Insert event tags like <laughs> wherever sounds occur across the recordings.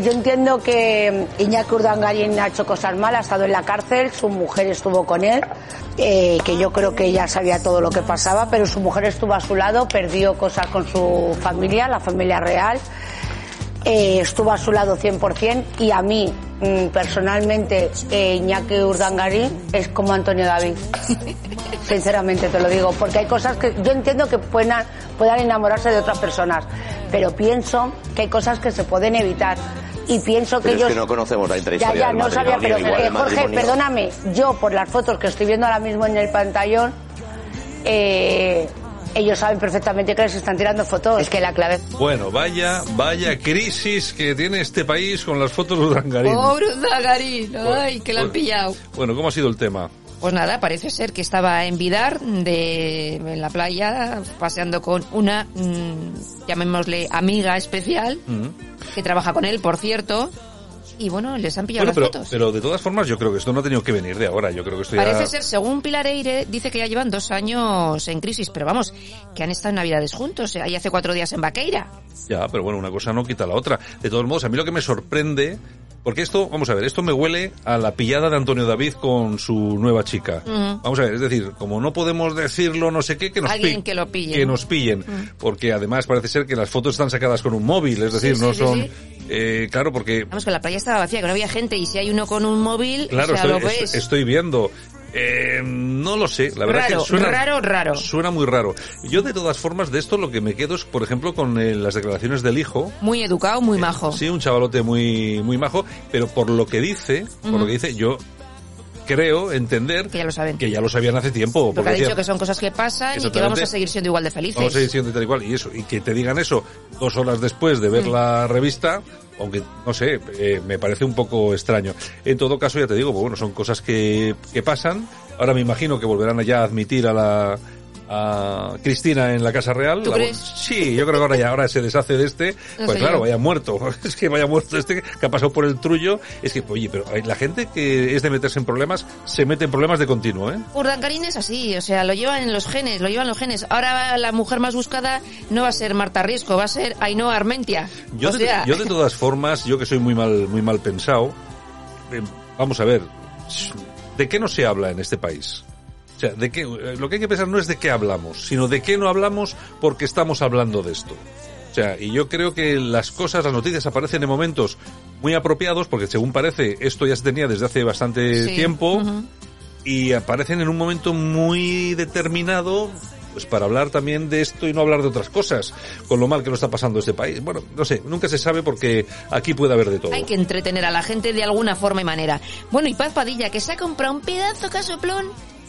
Yo entiendo que Iñaki Urdangarín ha hecho cosas malas, ha estado en la cárcel, su mujer estuvo con él, eh, que yo creo que ya sabía todo lo que pasaba, pero su mujer estuvo a su lado, perdió cosas con su familia, la familia real, eh, estuvo a su lado 100% y a mí, mm, personalmente, eh, Iñaki Urdangarín es como Antonio David. <laughs> Sinceramente te lo digo, porque hay cosas que yo entiendo que puedan, puedan enamorarse de otras personas, pero pienso que hay cosas que se pueden evitar. Y pienso que Pero ellos... es que no conocemos la Ya, intrahistoria ya, del no sabía, pero igual eh, Jorge, perdóname, yo por las fotos que estoy viendo ahora mismo en el pantallón, eh, ellos saben perfectamente que les están tirando fotos. Es que la clave Bueno, vaya, vaya crisis que tiene este país con las fotos de Urdangarín. Pobre Zagarín, ay, que la han pillado. Bueno, ¿cómo ha sido el tema? Pues nada, parece ser que estaba en Vidar, de, en la playa, paseando con una, mm, llamémosle amiga especial, Mm. que trabaja con él, por cierto, y bueno, les han pillado Bueno, pero, las fotos. pero de todas formas yo creo que esto no ha tenido que venir de ahora. Yo creo que esto ya... Parece ser, según Pilar Eire, dice que ya llevan dos años en crisis, pero vamos, que han estado en Navidades juntos, ahí hace cuatro días en Vaqueira. Ya, pero bueno, una cosa no quita la otra. De todos modos, a mí lo que me sorprende, porque esto, vamos a ver, esto me huele a la pillada de Antonio David con su nueva chica. Vamos a ver, es decir, como no podemos decirlo, no sé qué, que nos Alguien que lo pille. Que nos pillen. Porque además parece ser que las fotos están sacadas con un móvil, es decir, Sí, no sí, son... eh, claro, porque... Vamos, que la playa estaba vacía, que no había gente, y si hay uno con un móvil, Claro, o sea, lo ves. est- estoy viendo. Eh, no lo sé, la verdad Raro, que suena raro, raro. Suena muy raro. Yo de todas formas de esto lo que me quedo es, por ejemplo, con eh, las declaraciones del hijo. Muy educado, muy majo. Sí, un chavalote muy muy majo, pero por lo que dice, por lo que dice, yo creo entender Que ya lo saben. que ya lo sabían hace tiempo. Porque ha dicho que son cosas que pasan y que vamos a seguir siendo igual de felices. Vamos a seguir siendo tal y cual. Y eso, y que te digan eso dos horas después de Mm. ver la revista, aunque, no sé, eh, me parece un poco extraño. En todo caso, ya te digo, pues bueno, son cosas que, que pasan. Ahora me imagino que volverán ya a admitir a la, a Cristina en la Casa Real. ¿Tú La- crees? Sí, yo creo que ahora ya ahora se deshace de este. No pues claro, yo. vaya muerto. <laughs> Es que vaya muerto este que ha pasado por el trullo. Es que, oye, pero la gente que es de meterse en problemas, se mete en problemas de continuo, ¿eh? Urdangarín es así, o sea, lo llevan en los genes, lo llevan los genes. Ahora la mujer más buscada no va a ser Marta Riesco, va a ser Ainhoa Armentia. Yo, o de, sea, yo de todas formas, yo que soy muy mal, muy mal pensado, eh, vamos a ver, ¿de qué no se habla en este país? O sea, de qué, eh, lo que hay que pensar no es de qué hablamos, sino de qué no hablamos porque estamos hablando de esto. O sea, y yo creo que las cosas, las noticias aparecen en momentos muy apropiados, porque según parece, esto ya se tenía desde hace bastante sí, tiempo, ujú. y aparecen en un momento muy determinado pues para hablar también de esto y no hablar de otras cosas, con lo mal que lo está pasando este país. Bueno, no sé, nunca se sabe porque aquí puede haber de todo. Hay que entretener a la gente de alguna forma y manera. Bueno, y Paz Padilla, que se ha comprado un pedazo casoplón.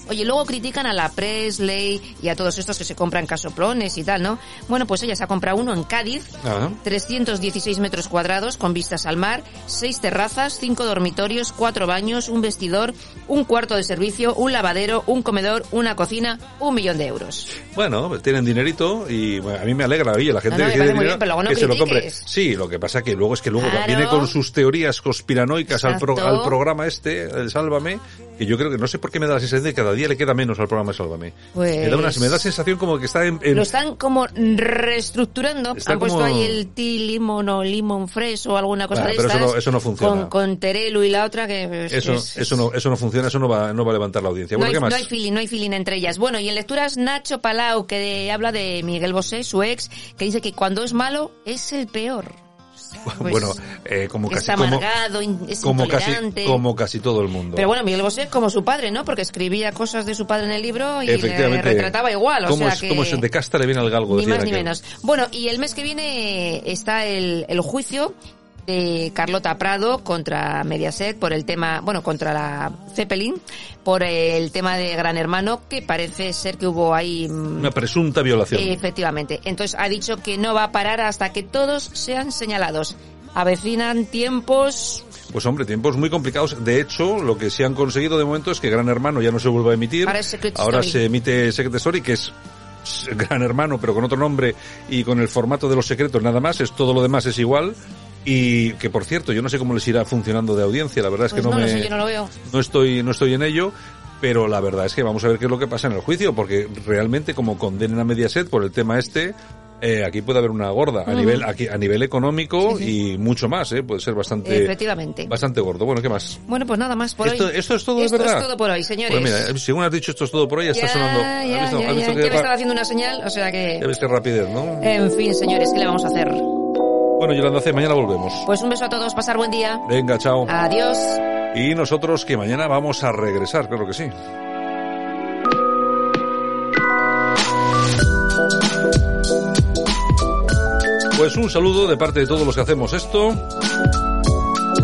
Oye, luego critican a la Presley y a todos estos que se compran casoplones y tal, ¿no? Bueno, pues ella se ha comprado uno en Cádiz, Ajá. 316 metros cuadrados con vistas al mar, seis terrazas, cinco dormitorios, cuatro baños, un vestidor, un cuarto de servicio, un lavadero, un comedor, una cocina, un millón de euros. Bueno, pues tienen dinerito y bueno, a mí me alegra, oye, la gente No, no, que me tiene parece muy dinero, bien, pero luego no que se lo compre. Sí, lo que pasa que luego es que luego Claro. viene con sus teorías conspiranoicas al, pro- al programa este, el Sálvame, que yo creo que no sé por qué me da la sensación de que cada día le queda menos al programa de Sálvame. Pues- Me da una, me da sensación como que está en, en- Lo están como reestructurando. Está Han puesto como- ahí el tea limon o limon fresh o alguna cosa de pero eso no- eso no funciona. Con, con Terelu y la otra que... es- eso, es- eso no, eso no funciona, eso no va, no va a levantar la audiencia. no Bueno, hay, ¿qué más? no hay feeling, no hay feeling entre ellas. Bueno, y en lecturas Nacho Palau, que habla de Miguel Bosé, su ex, que dice que cuando es malo es el peor. Pues, <laughs> bueno, eh, como casi, como, amargado, in- es como casi, como todo el mundo. Pero bueno, Miguel Bosé es como su padre, ¿no? Porque escribía cosas de su padre en el libro y le retrataba igual. O ¿Cómo sea es, que... cómo es de casta le viene al galgo? Ni más ni menos. Bueno, y el mes que viene está el, el juicio de Carlota Prado contra Mediaset por el tema, bueno, contra la Zeppelin, por el tema de Gran Hermano, que parece ser que hubo ahí... mm, Una presunta violación. Efectivamente. Entonces ha dicho que no va a parar hasta que todos sean señalados. Avecinan tiempos... Pues hombre, tiempos muy complicados. De hecho, lo que sí han conseguido de momento es que Gran Hermano ya no se vuelva a emitir. Ahora Ahora se emite Secret Story, que es Gran Hermano, pero con otro nombre y con el formato de los secretos nada más. Es todo lo demás es igual. Y que por cierto, yo no sé cómo les irá funcionando de audiencia. La verdad es Pues que no, no lo me, sé, yo no lo veo. no estoy, no estoy en ello. Pero la verdad es que vamos a ver qué es lo que pasa en el juicio, porque realmente como condenen a Mediaset por el tema este, eh, aquí puede haber una gorda a nivel aquí, a nivel económico y mucho más, ¿eh? Puede ser bastante Efectivamente. bastante gordo. Bueno, ¿qué más? Bueno, pues nada más por esto, hoy. esto es todo, ¿es Esto verdad. es todo por hoy, señores. Pues mira, según has dicho esto es todo por hoy, ya, ya, está sonando. Ya, ¿Has ya, visto? ya, ¿Has visto ya que me va- estaba haciendo una señal, o sea que... ya ves qué rapidez, ¿no? En fin, señores, ¿qué le vamos a hacer? Bueno, Yolanda C, mañana volvemos. Pues un beso a todos, pasar buen día. Venga, chao. Adiós. Y nosotros que mañana vamos a regresar, claro que sí. Pues un saludo de parte de todos los que hacemos esto.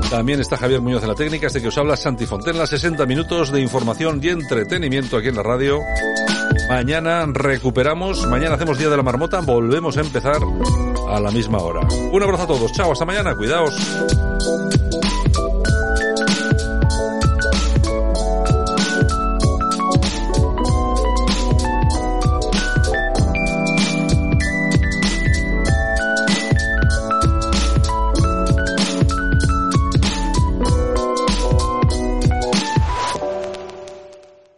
También está Javier Muñoz en la técnica, este que os habla Santi Fontenla, 60 minutos de información y entretenimiento aquí en la radio. Mañana recuperamos, mañana hacemos Día de la Marmota, volvemos a empezar a la misma hora. Un abrazo a todos, chao, hasta mañana, cuidaos.